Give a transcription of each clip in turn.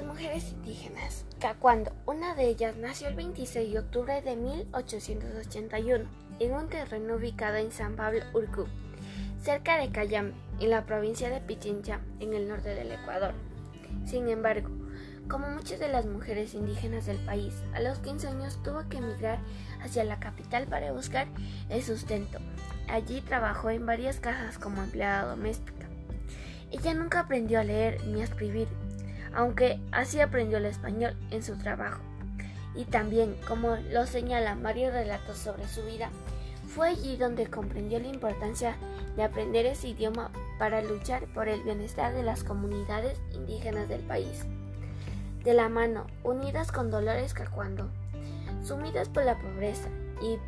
mujeres indígenas. Cacuando, una de ellas nació el 26 de octubre de 1881 en un terreno ubicado en San Pablo, Urcú, cerca de Cayambe, en la provincia de Pichincha, en el norte del Ecuador. Sin embargo, como muchas de las mujeres indígenas del país, a los 15 años tuvo que emigrar hacia la capital para buscar el sustento. Allí trabajó en varias casas como empleada doméstica. Ella nunca aprendió a leer ni a escribir, aunque así aprendió el español en su trabajo. Y también, como lo señalan varios relatos sobre su vida, fue allí donde comprendió la importancia de aprender ese idioma para luchar por el bienestar de las comunidades indígenas del país. De la mano, unidas con Dolores Cacuando, sumidas por la pobreza y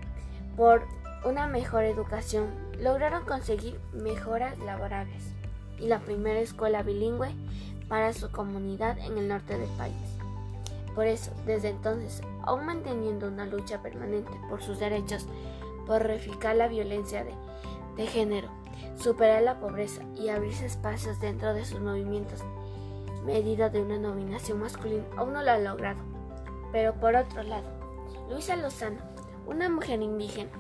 por una mejor educación, lograron conseguir mejoras laborables y la primera escuela bilingüe para su comunidad en el norte del país. Por eso, desde entonces, aún manteniendo una lucha permanente por sus derechos, por reificar la violencia de, de género, superar la pobreza y abrirse espacios dentro de sus movimientos, medida de una nominación masculina, aún no lo ha logrado. Pero por otro lado, Luisa Lozano, una mujer indígena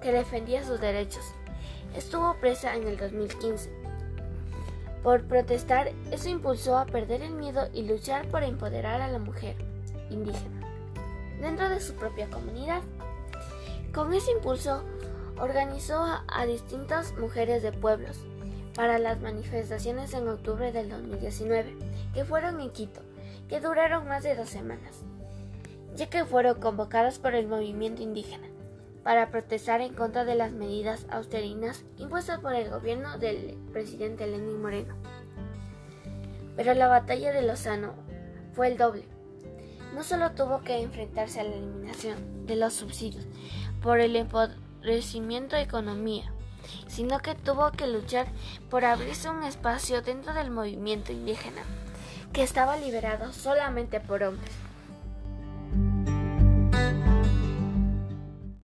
que defendía sus derechos, estuvo presa en el 2015 por protestar, eso impulsó a perder el miedo y luchar por empoderar a la mujer indígena dentro de su propia comunidad. Con ese impulso, organizó a, distintas mujeres de pueblos para las manifestaciones en octubre del 2019, que fueron en Quito, que duraron más de dos semanas, ya que fueron convocadas por el movimiento indígena para protestar en contra de las medidas austerinas impuestas por el gobierno del presidente Lenín Moreno. Pero la batalla de Lozano fue el doble. No solo tuvo que enfrentarse a la eliminación de los subsidios por el empobrecimiento de economía, sino que tuvo que luchar por abrirse un espacio dentro del movimiento indígena, que estaba liberado solamente por hombres.